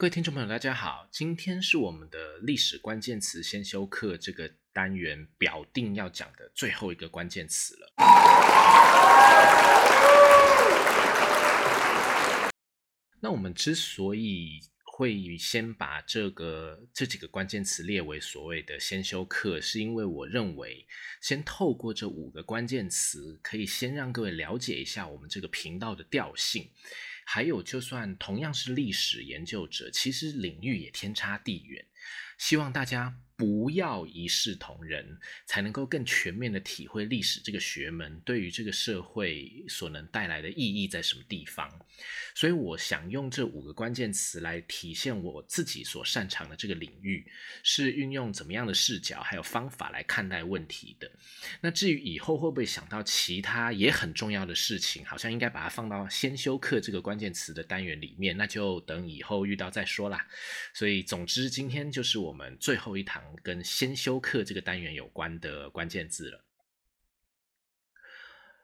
各位听众朋友，大家好，今天是我们的历史关键词先修课这个单元表定要讲的最后一个关键词了。那我们之所以会先把这个这几个关键词列为所谓的先修课，是因为我认为先透过这五个关键词，可以先让各位了解一下我们这个频道的调性。还有，就算同样是历史研究者，其实领域也天差地远。希望大家。不要一视同仁，才能够更全面的体会历史这个学门对于这个社会所能带来的意义在什么地方。所以，我想用这五个关键词来体现我自己所擅长的这个领域，是运用怎么样的视角还有方法来看待问题的。那至于以后会不会想到其他也很重要的事情，好像应该把它放到先修课这个关键词的单元里面，那就等以后遇到再说啦。所以，总之，今天就是我们最后一堂。跟先修课这个单元有关的关键字了。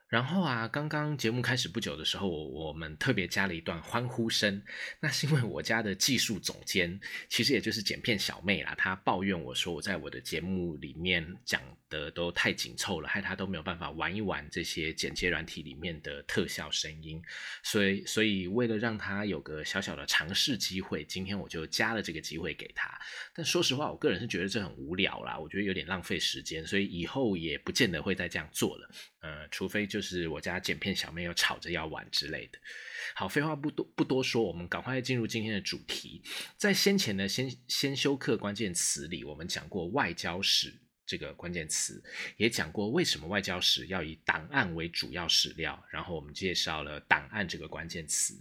然后啊，刚刚节目开始不久的时候，我我们特别加了一段欢呼声。那是因为我家的技术总监，其实也就是剪片小妹啦，她抱怨我说我在我的节目里面讲。的都太紧凑了，害她都没有办法玩一玩这些剪接软体里面的特效声音，所以所以为了让她有个小小的尝试机会，今天我就加了这个机会给她。但说实话，我个人是觉得这很无聊啦，我觉得有点浪费时间，所以以后也不见得会再这样做了。呃，除非就是我家剪片小妹又吵着要玩之类的。好，废话不多不多说，我们赶快进入今天的主题。在先前的先先修课关键词里，我们讲过外交史。这个关键词也讲过，为什么外交史要以档案为主要史料？然后我们介绍了档案这个关键词。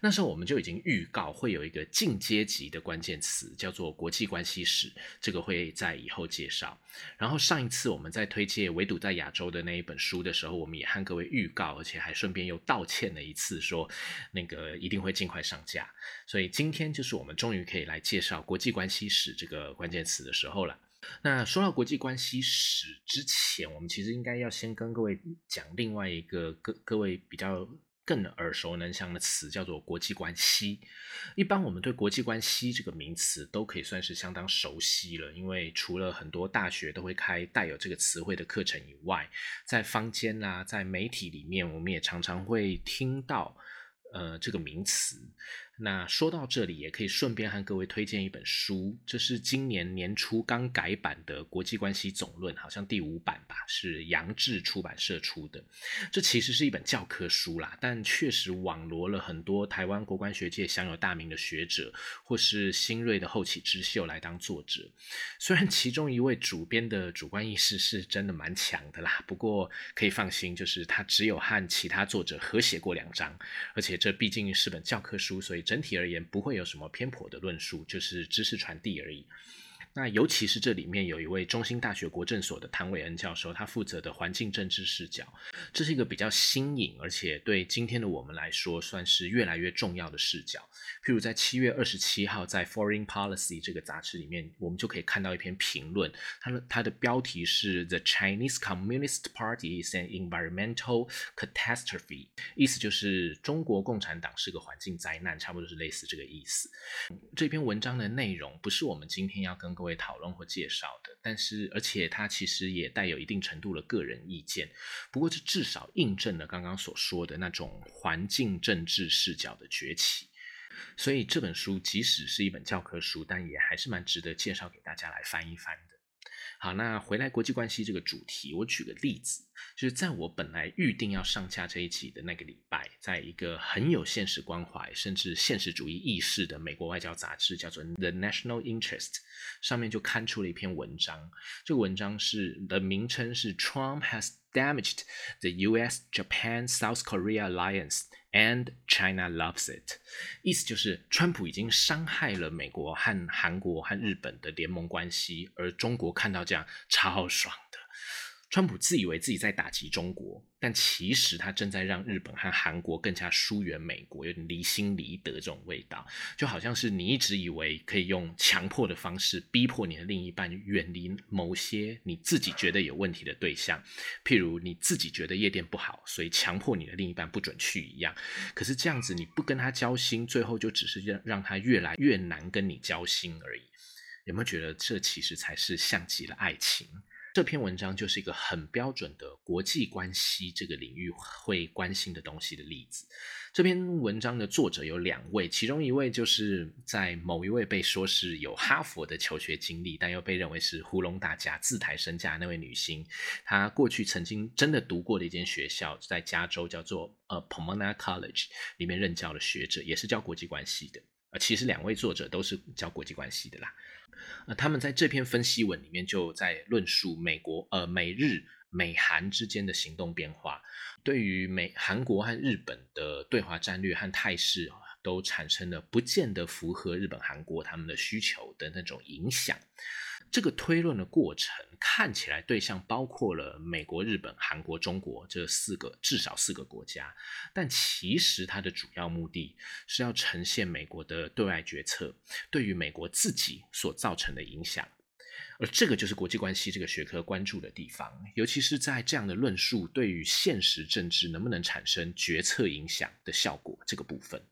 那时候我们就已经预告会有一个进阶级的关键词，叫做国际关系史，这个会在以后介绍。然后上一次我们在推介围堵在亚洲的那一本书的时候，我们也和各位预告，而且还顺便又道歉了一次，说那个一定会尽快上架。所以今天就是我们终于可以来介绍国际关系史这个关键词的时候了。那说到国际关系史之前，我们其实应该要先跟各位讲另外一个各各位比较更耳熟能详的词，叫做国际关系。一般我们对国际关系这个名词都可以算是相当熟悉了，因为除了很多大学都会开带有这个词汇的课程以外，在坊间啊，在媒体里面，我们也常常会听到呃这个名词。那说到这里，也可以顺便和各位推荐一本书，这是今年年初刚改版的《国际关系总论》，好像第五版吧，是杨志出版社出的。这其实是一本教科书啦，但确实网罗了很多台湾国关学界享有大名的学者，或是新锐的后起之秀来当作者。虽然其中一位主编的主观意识是真的蛮强的啦，不过可以放心，就是他只有和其他作者合写过两章，而且这毕竟是本教科书，所以。整体而言，不会有什么偏颇的论述，就是知识传递而已。那尤其是这里面有一位中兴大学国政所的谭伟恩教授，他负责的环境政治视角，这是一个比较新颖，而且对今天的我们来说算是越来越重要的视角。譬如在七月二十七号，在《Foreign Policy》这个杂志里面，我们就可以看到一篇评论，它的它的标题是 “The Chinese Communist Party is an environmental catastrophe”，意思就是中国共产党是个环境灾难，差不多是类似这个意思。这篇文章的内容不是我们今天要跟各位讨论或介绍的，但是而且它其实也带有一定程度的个人意见。不过这至少印证了刚刚所说的那种环境政治视角的崛起。所以这本书即使是一本教科书，但也还是蛮值得介绍给大家来翻一翻的。好，那回来国际关系这个主题，我举个例子，就是在我本来预定要上架这一期的那个礼拜，在一个很有现实关怀甚至现实主义意识的美国外交杂志，叫做《The National Interest》，上面就刊出了一篇文章。这个文章是的名称是 “Trump has damaged the U.S.-Japan-South Korea alliance”。And China loves it，意思就是川普已经伤害了美国和韩国和日本的联盟关系，而中国看到这样超爽的。川普自以为自己在打击中国，但其实他正在让日本和韩国更加疏远美国，有点离心离德这种味道，就好像是你一直以为可以用强迫的方式逼迫你的另一半远离某些你自己觉得有问题的对象，譬如你自己觉得夜店不好，所以强迫你的另一半不准去一样。可是这样子你不跟他交心，最后就只是让让他越来越难跟你交心而已。有没有觉得这其实才是像极了爱情？这篇文章就是一个很标准的国际关系这个领域会关心的东西的例子。这篇文章的作者有两位，其中一位就是在某一位被说是有哈佛的求学经历，但又被认为是糊弄大家、自抬身价那位女星。她过去曾经真的读过的一间学校，在加州叫做呃 Pomona College 里面任教的学者，也是教国际关系的。呃，其实两位作者都是教国际关系的啦。呃，他们在这篇分析文里面就在论述美国、呃美日、美韩之间的行动变化，对于美韩国和日本的对华战略和态势，都产生了不见得符合日本、韩国他们的需求的那种影响。这个推论的过程看起来对象包括了美国、日本、韩国、中国这四个至少四个国家，但其实它的主要目的是要呈现美国的对外决策对于美国自己所造成的影响，而这个就是国际关系这个学科关注的地方，尤其是在这样的论述对于现实政治能不能产生决策影响的效果这个部分。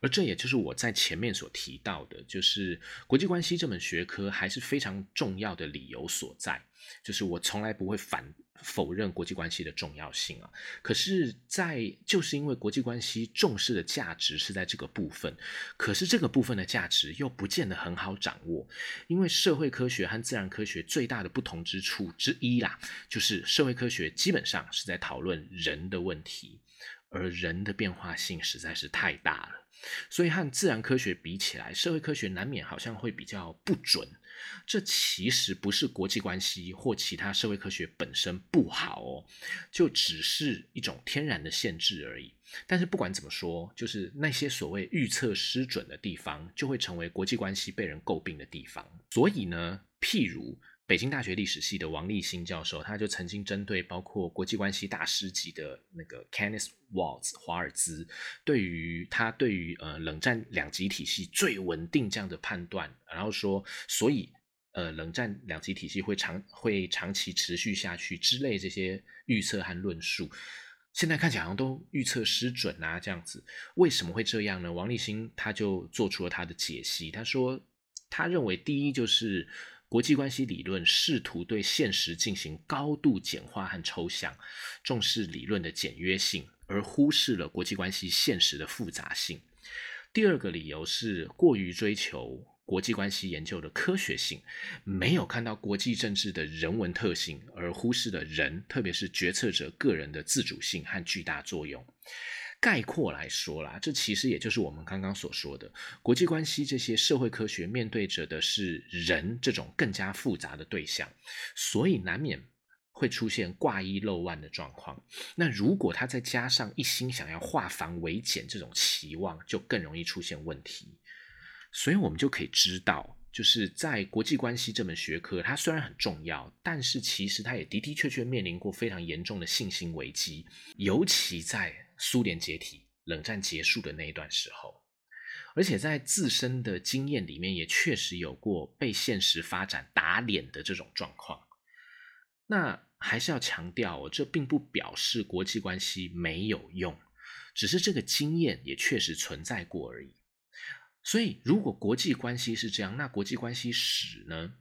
而这也就是我在前面所提到的，就是国际关系这门学科还是非常重要的理由所在。就是我从来不会反否认国际关系的重要性啊，可是，在就是因为国际关系重视的价值是在这个部分，可是这个部分的价值又不见得很好掌握，因为社会科学和自然科学最大的不同之处之一啦，就是社会科学基本上是在讨论人的问题，而人的变化性实在是太大了。所以和自然科学比起来，社会科学难免好像会比较不准。这其实不是国际关系或其他社会科学本身不好哦，就只是一种天然的限制而已。但是不管怎么说，就是那些所谓预测失准的地方，就会成为国际关系被人诟病的地方。所以呢，譬如。北京大学历史系的王立新教授，他就曾经针对包括国际关系大师级的那个 Kenneth Waltz 华尔兹，对于他对于呃冷战两极体系最稳定这样的判断，然后说，所以呃冷战两极体系会长会长期持续下去之类这些预测和论述，现在看起来好像都预测失准啊，这样子为什么会这样呢？王立新他就做出了他的解析，他说他认为第一就是。国际关系理论试图对现实进行高度简化和抽象，重视理论的简约性，而忽视了国际关系现实的复杂性。第二个理由是过于追求国际关系研究的科学性，没有看到国际政治的人文特性，而忽视了人，特别是决策者个人的自主性和巨大作用。概括来说啦，这其实也就是我们刚刚所说的国际关系这些社会科学面对着的是人这种更加复杂的对象，所以难免会出现挂一漏万的状况。那如果他再加上一心想要化繁为简这种期望，就更容易出现问题。所以我们就可以知道，就是在国际关系这门学科，它虽然很重要，但是其实它也的的确确面临过非常严重的信心危机，尤其在。苏联解体、冷战结束的那一段时候，而且在自身的经验里面，也确实有过被现实发展打脸的这种状况。那还是要强调，这并不表示国际关系没有用，只是这个经验也确实存在过而已。所以，如果国际关系是这样，那国际关系史呢？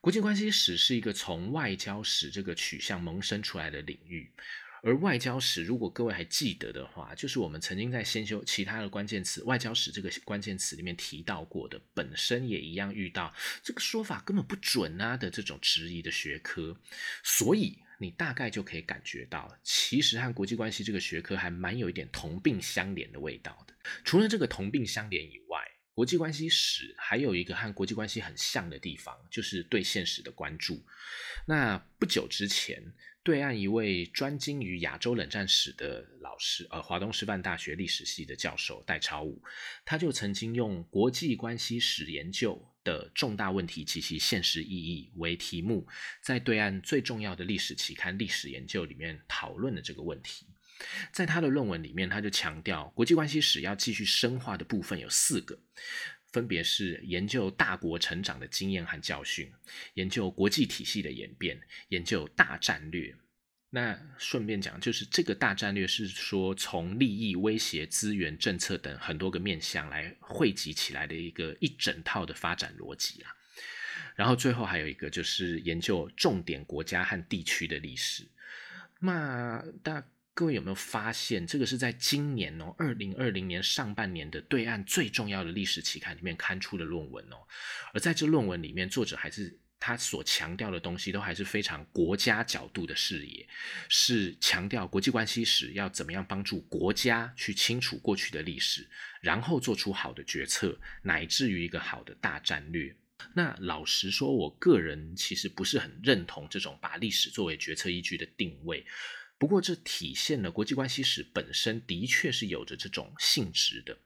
国际关系史是一个从外交史这个取向萌生出来的领域。而外交史，如果各位还记得的话，就是我们曾经在先修其他的关键词“外交史”这个关键词里面提到过的，本身也一样遇到这个说法根本不准啊的这种质疑的学科，所以你大概就可以感觉到，其实和国际关系这个学科还蛮有一点同病相怜的味道的。除了这个同病相怜以外，国际关系史还有一个和国际关系很像的地方，就是对现实的关注。那不久之前。对岸一位专精于亚洲冷战史的老师，呃，华东师范大学历史系的教授戴超武，他就曾经用国际关系史研究的重大问题及其现实意义为题目，在对岸最重要的历史期刊《历史研究》里面讨论了这个问题。在他的论文里面，他就强调，国际关系史要继续深化的部分有四个，分别是研究大国成长的经验和教训，研究国际体系的演变，研究大战略。那顺便讲，就是这个大战略是说从利益、威胁、资源、政策等很多个面向来汇集起来的一个一整套的发展逻辑啦。然后最后还有一个就是研究重点国家和地区的历史。那大各位有没有发现，这个是在今年哦，二零二零年上半年的对岸最重要的历史期刊里面刊出的论文哦。而在这论文里面，作者还是。他所强调的东西都还是非常国家角度的视野，是强调国际关系史要怎么样帮助国家去清楚过去的历史，然后做出好的决策，乃至于一个好的大战略。那老实说，我个人其实不是很认同这种把历史作为决策依据的定位。不过，这体现了国际关系史本身的确是有着这种性质的。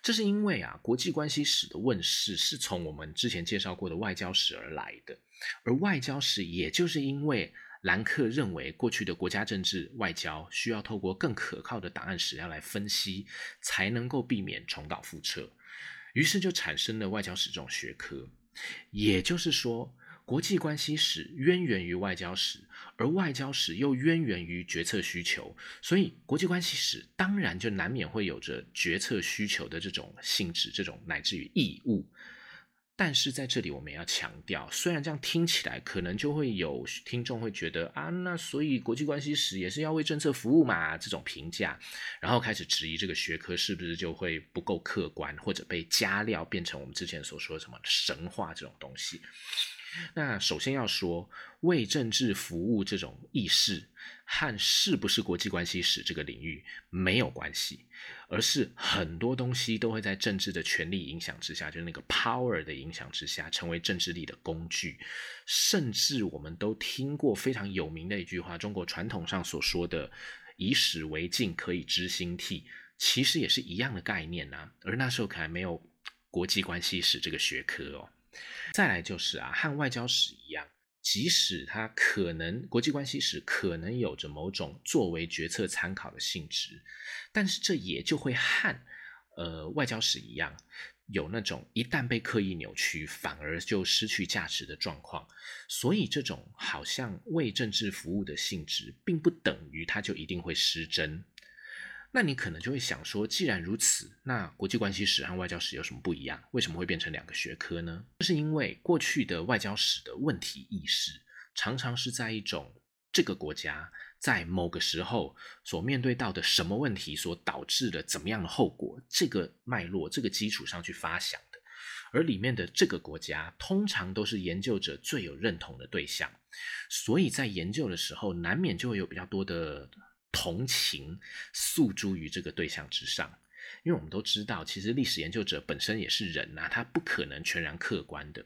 这是因为啊，国际关系史的问世是从我们之前介绍过的外交史而来的，而外交史也就是因为兰克认为过去的国家政治外交需要透过更可靠的档案史料来分析，才能够避免重蹈覆辙，于是就产生了外交史这种学科。也就是说。国际关系史渊源于外交史，而外交史又渊源于决策需求，所以国际关系史当然就难免会有着决策需求的这种性质，这种乃至于义务。但是在这里我们要强调，虽然这样听起来可能就会有听众会觉得啊，那所以国际关系史也是要为政策服务嘛？这种评价，然后开始质疑这个学科是不是就会不够客观，或者被加料变成我们之前所说的什么神话这种东西。那首先要说，为政治服务这种意识和是不是国际关系史这个领域没有关系，而是很多东西都会在政治的权力影响之下，就是那个 power 的影响之下，成为政治力的工具。甚至我们都听过非常有名的一句话，中国传统上所说的“以史为镜，可以知兴替”，其实也是一样的概念呐。而那时候可能没有国际关系史这个学科哦。再来就是啊，和外交史一样，即使它可能国际关系史可能有着某种作为决策参考的性质，但是这也就会和呃外交史一样，有那种一旦被刻意扭曲，反而就失去价值的状况。所以这种好像为政治服务的性质，并不等于它就一定会失真。那你可能就会想说，既然如此，那国际关系史和外交史有什么不一样？为什么会变成两个学科呢？这是因为过去的外交史的问题意识，常常是在一种这个国家在某个时候所面对到的什么问题所导致的怎么样的后果，这个脉络、这个基础上去发想的。而里面的这个国家，通常都是研究者最有认同的对象，所以在研究的时候，难免就会有比较多的。同情诉诸于这个对象之上，因为我们都知道，其实历史研究者本身也是人呐，他不可能全然客观的，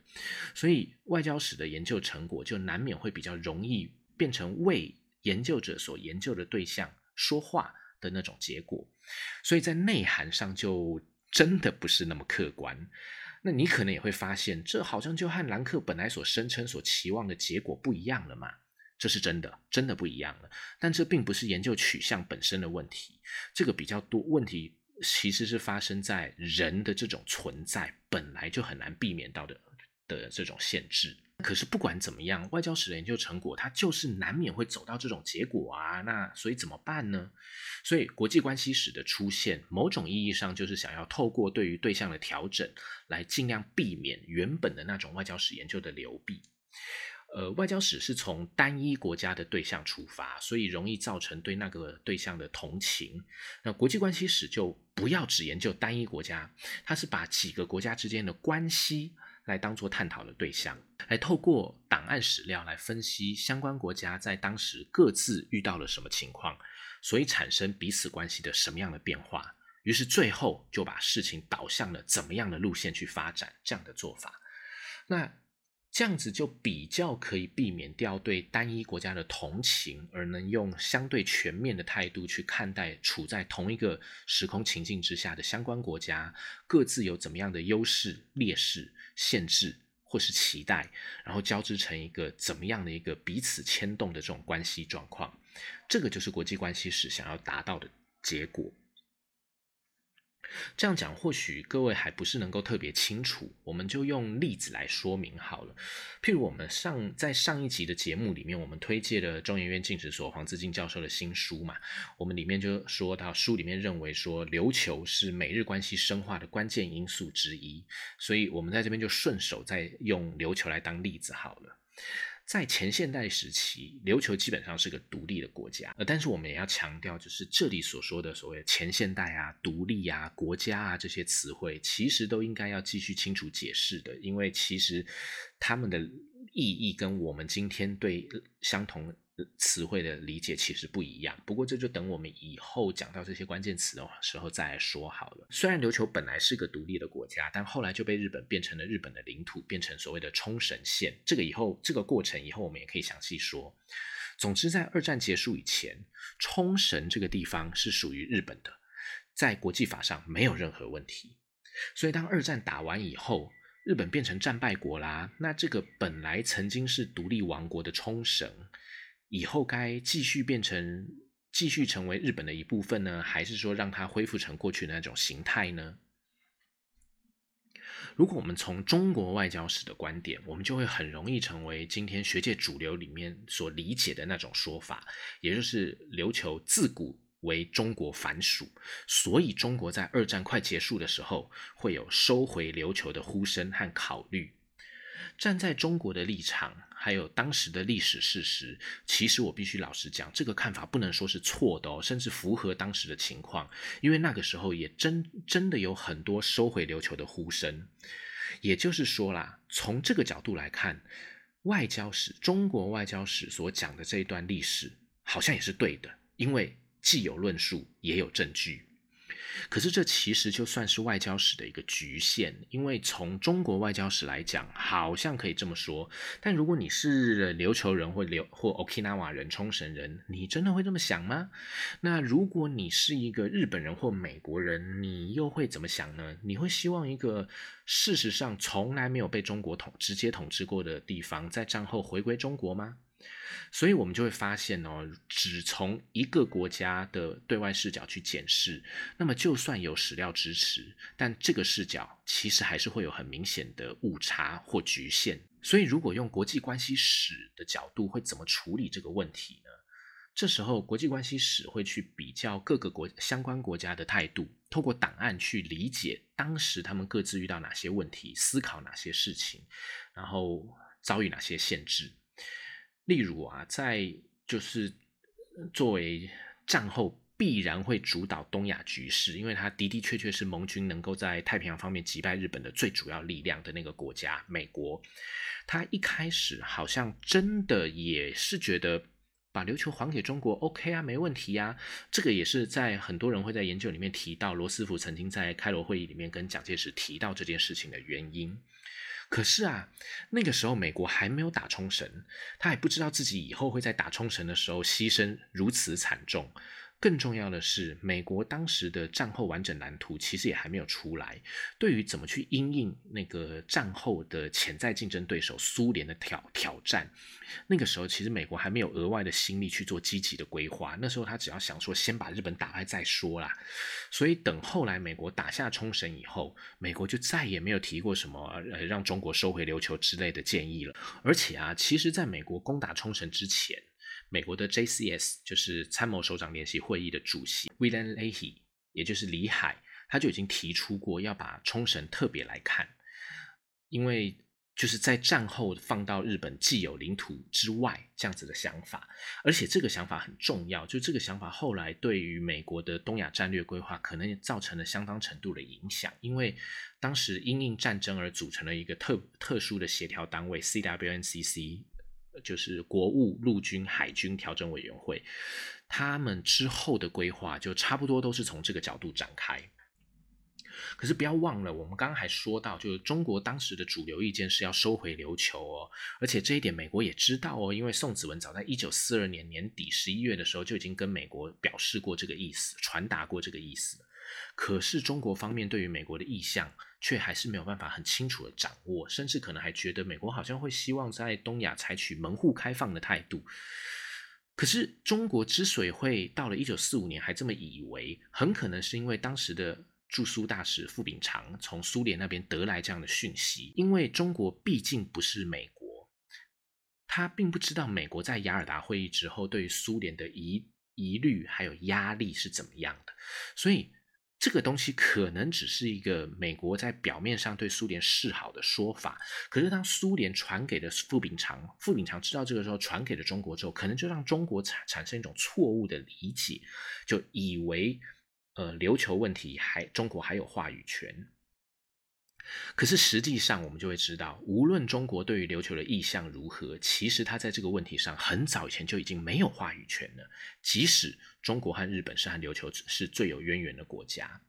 所以外交史的研究成果就难免会比较容易变成为研究者所研究的对象说话的那种结果，所以在内涵上就真的不是那么客观。那你可能也会发现，这好像就和兰克本来所声称、所期望的结果不一样了嘛。这是真的，真的不一样了。但这并不是研究取向本身的问题，这个比较多问题其实是发生在人的这种存在本来就很难避免到的的这种限制。可是不管怎么样，外交史的研究成果它就是难免会走到这种结果啊。那所以怎么办呢？所以国际关系史的出现，某种意义上就是想要透过对于对象的调整，来尽量避免原本的那种外交史研究的流弊。呃，外交史是从单一国家的对象出发，所以容易造成对那个对象的同情。那国际关系史就不要只研究单一国家，它是把几个国家之间的关系来当做探讨的对象，来透过档案史料来分析相关国家在当时各自遇到了什么情况，所以产生彼此关系的什么样的变化，于是最后就把事情导向了怎么样的路线去发展这样的做法。那。这样子就比较可以避免掉对单一国家的同情，而能用相对全面的态度去看待处在同一个时空情境之下的相关国家，各自有怎么样的优势、劣势、限制或是期待，然后交织成一个怎么样的一个彼此牵动的这种关系状况。这个就是国际关系史想要达到的结果。这样讲或许各位还不是能够特别清楚，我们就用例子来说明好了。譬如我们上在上一集的节目里面，我们推荐了中研院进史所黄自进教授的新书嘛，我们里面就说到书里面认为说琉球是美日关系深化的关键因素之一，所以我们在这边就顺手再用琉球来当例子好了。在前现代时期，琉球基本上是个独立的国家，呃，但是我们也要强调，就是这里所说的所谓前现代啊、独立啊、国家啊这些词汇，其实都应该要继续清楚解释的，因为其实他们的意义跟我们今天对相同。词汇的理解其实不一样，不过这就等我们以后讲到这些关键词的时候再说好了。虽然琉球本来是个独立的国家，但后来就被日本变成了日本的领土，变成所谓的冲绳县。这个以后这个过程以后我们也可以详细说。总之，在二战结束以前，冲绳这个地方是属于日本的，在国际法上没有任何问题。所以当二战打完以后，日本变成战败国啦，那这个本来曾经是独立王国的冲绳。以后该继续变成继续成为日本的一部分呢，还是说让它恢复成过去的那种形态呢？如果我们从中国外交史的观点，我们就会很容易成为今天学界主流里面所理解的那种说法，也就是琉球自古为中国藩属，所以中国在二战快结束的时候会有收回琉球的呼声和考虑。站在中国的立场，还有当时的历史事实，其实我必须老实讲，这个看法不能说是错的哦，甚至符合当时的情况，因为那个时候也真真的有很多收回琉球的呼声。也就是说啦，从这个角度来看，外交史中国外交史所讲的这一段历史，好像也是对的，因为既有论述，也有证据。可是这其实就算是外交史的一个局限，因为从中国外交史来讲，好像可以这么说。但如果你是琉球人或琉或 Okinawa 人、冲绳人，你真的会这么想吗？那如果你是一个日本人或美国人，你又会怎么想呢？你会希望一个事实上从来没有被中国统直接统治过的地方，在战后回归中国吗？所以，我们就会发现哦，只从一个国家的对外视角去检视，那么就算有史料支持，但这个视角其实还是会有很明显的误差或局限。所以，如果用国际关系史的角度，会怎么处理这个问题呢？这时候，国际关系史会去比较各个国相关国家的态度，透过档案去理解当时他们各自遇到哪些问题，思考哪些事情，然后遭遇哪些限制。例如啊，在就是作为战后必然会主导东亚局势，因为它的的确确是盟军能够在太平洋方面击败日本的最主要力量的那个国家——美国。他一开始好像真的也是觉得把琉球还给中国，OK 啊，没问题呀。这个也是在很多人会在研究里面提到，罗斯福曾经在开罗会议里面跟蒋介石提到这件事情的原因。可是啊，那个时候美国还没有打冲绳，他还不知道自己以后会在打冲绳的时候牺牲如此惨重。更重要的是，美国当时的战后完整蓝图其实也还没有出来。对于怎么去应应那个战后的潜在竞争对手苏联的挑挑战，那个时候其实美国还没有额外的心力去做积极的规划。那时候他只要想说先把日本打败再说啦。所以等后来美国打下冲绳以后，美国就再也没有提过什么呃让中国收回琉球之类的建议了。而且啊，其实在美国攻打冲绳之前。美国的 JCS 就是参谋首长联席会议的主席 William Hay，也就是李海，他就已经提出过要把冲绳特别来看，因为就是在战后放到日本既有领土之外这样子的想法，而且这个想法很重要，就这个想法后来对于美国的东亚战略规划可能也造成了相当程度的影响，因为当时因应战争而组成了一个特特殊的协调单位 CWNCC。就是国务陆军海军调整委员会，他们之后的规划就差不多都是从这个角度展开。可是不要忘了，我们刚刚还说到，就是中国当时的主流意见是要收回琉球哦，而且这一点美国也知道哦，因为宋子文早在一九四二年年底十一月的时候就已经跟美国表示过这个意思，传达过这个意思。可是中国方面对于美国的意向，却还是没有办法很清楚的掌握，甚至可能还觉得美国好像会希望在东亚采取门户开放的态度。可是中国之所以会到了一九四五年还这么以为，很可能是因为当时的驻苏大使傅秉常从苏联那边得来这样的讯息，因为中国毕竟不是美国，他并不知道美国在雅尔达会议之后对苏联的疑疑虑还有压力是怎么样的，所以。这个东西可能只是一个美国在表面上对苏联示好的说法，可是当苏联传给了傅秉常，傅秉常知道这个时候传给了中国之后，可能就让中国产产生一种错误的理解，就以为呃琉球问题还中国还有话语权。可是实际上，我们就会知道，无论中国对于琉球的意向如何，其实他在这个问题上很早以前就已经没有话语权了。即使中国和日本是和琉球是最有渊源的国家，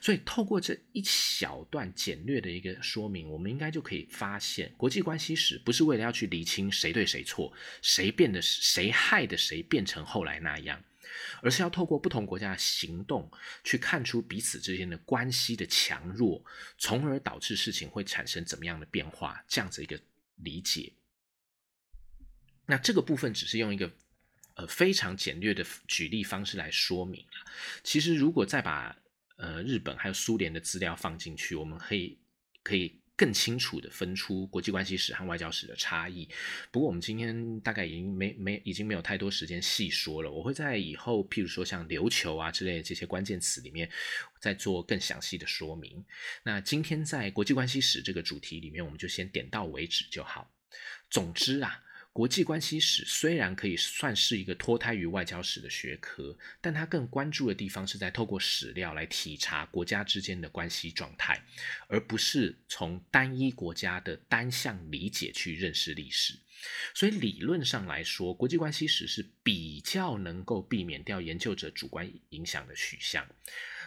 所以透过这一小段简略的一个说明，我们应该就可以发现，国际关系史不是为了要去厘清谁对谁错，谁变得谁害的谁变成后来那样。而是要透过不同国家的行动，去看出彼此之间的关系的强弱，从而导致事情会产生怎么样的变化，这样子一个理解。那这个部分只是用一个呃非常简略的举例方式来说明其实如果再把呃日本还有苏联的资料放进去，我们可以可以。更清楚的分出国际关系史和外交史的差异。不过，我们今天大概已经没没已经没有太多时间细说了。我会在以后，譬如说像琉球啊之类的这些关键词里面，再做更详细的说明。那今天在国际关系史这个主题里面，我们就先点到为止就好。总之啊。国际关系史虽然可以算是一个脱胎于外交史的学科，但它更关注的地方是在透过史料来体察国家之间的关系状态，而不是从单一国家的单向理解去认识历史。所以理论上来说，国际关系史是比较能够避免掉研究者主观影响的取向。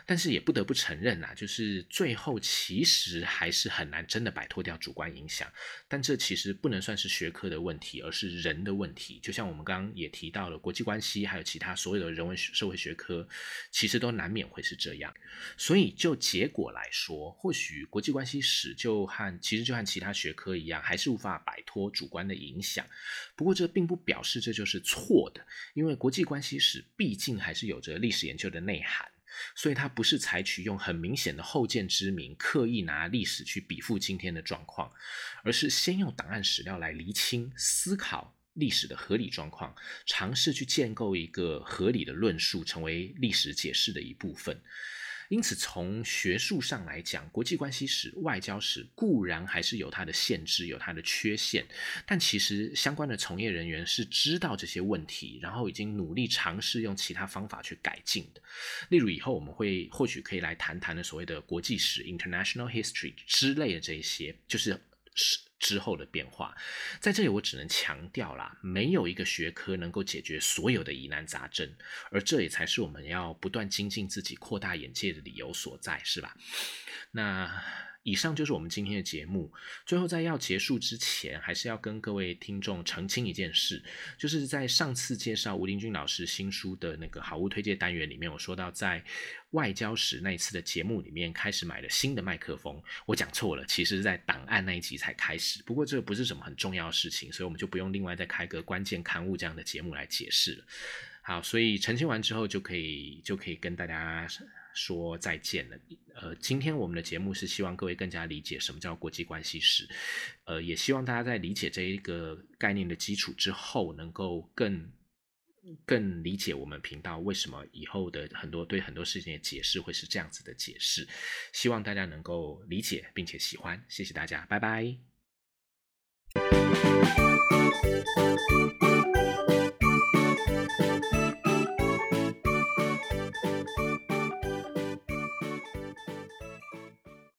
但是也不得不承认呐，就是最后其实还是很难真的摆脱掉主观影响。但这其实不能算是学科的问题，而是人的问题。就像我们刚刚也提到了国际关系，还有其他所有的人文社会学科，其实都难免会是这样。所以就结果来说，或许国际关系史就和其实就和其他学科一样，还是无法摆脱主观的影响。不过这并不表示这就是错的，因为国际关系史毕竟还是有着历史研究的内涵。所以，他不是采取用很明显的后见之明，刻意拿历史去比附今天的状况，而是先用档案史料来厘清、思考历史的合理状况，尝试去建构一个合理的论述，成为历史解释的一部分。因此，从学术上来讲，国际关系史、外交史固然还是有它的限制，有它的缺陷，但其实相关的从业人员是知道这些问题，然后已经努力尝试用其他方法去改进的。例如，以后我们会或许可以来谈谈的所谓的国际史 （international history） 之类的这一些，就是是。之后的变化，在这里我只能强调啦，没有一个学科能够解决所有的疑难杂症，而这也才是我们要不断精进自己、扩大眼界的理由所在，是吧？那。以上就是我们今天的节目。最后，在要结束之前，还是要跟各位听众澄清一件事，就是在上次介绍吴林军老师新书的那个好物推荐单元里面，我说到在外交史那一次的节目里面开始买了新的麦克风，我讲错了，其实是在档案那一集才开始。不过这不是什么很重要的事情，所以我们就不用另外再开个关键刊物这样的节目来解释了。好，所以澄清完之后，就可以就可以跟大家。说再见了。呃，今天我们的节目是希望各位更加理解什么叫国际关系史，呃，也希望大家在理解这一个概念的基础之后，能够更更理解我们频道为什么以后的很多对很多事情的解释会是这样子的解释。希望大家能够理解并且喜欢，谢谢大家，拜拜。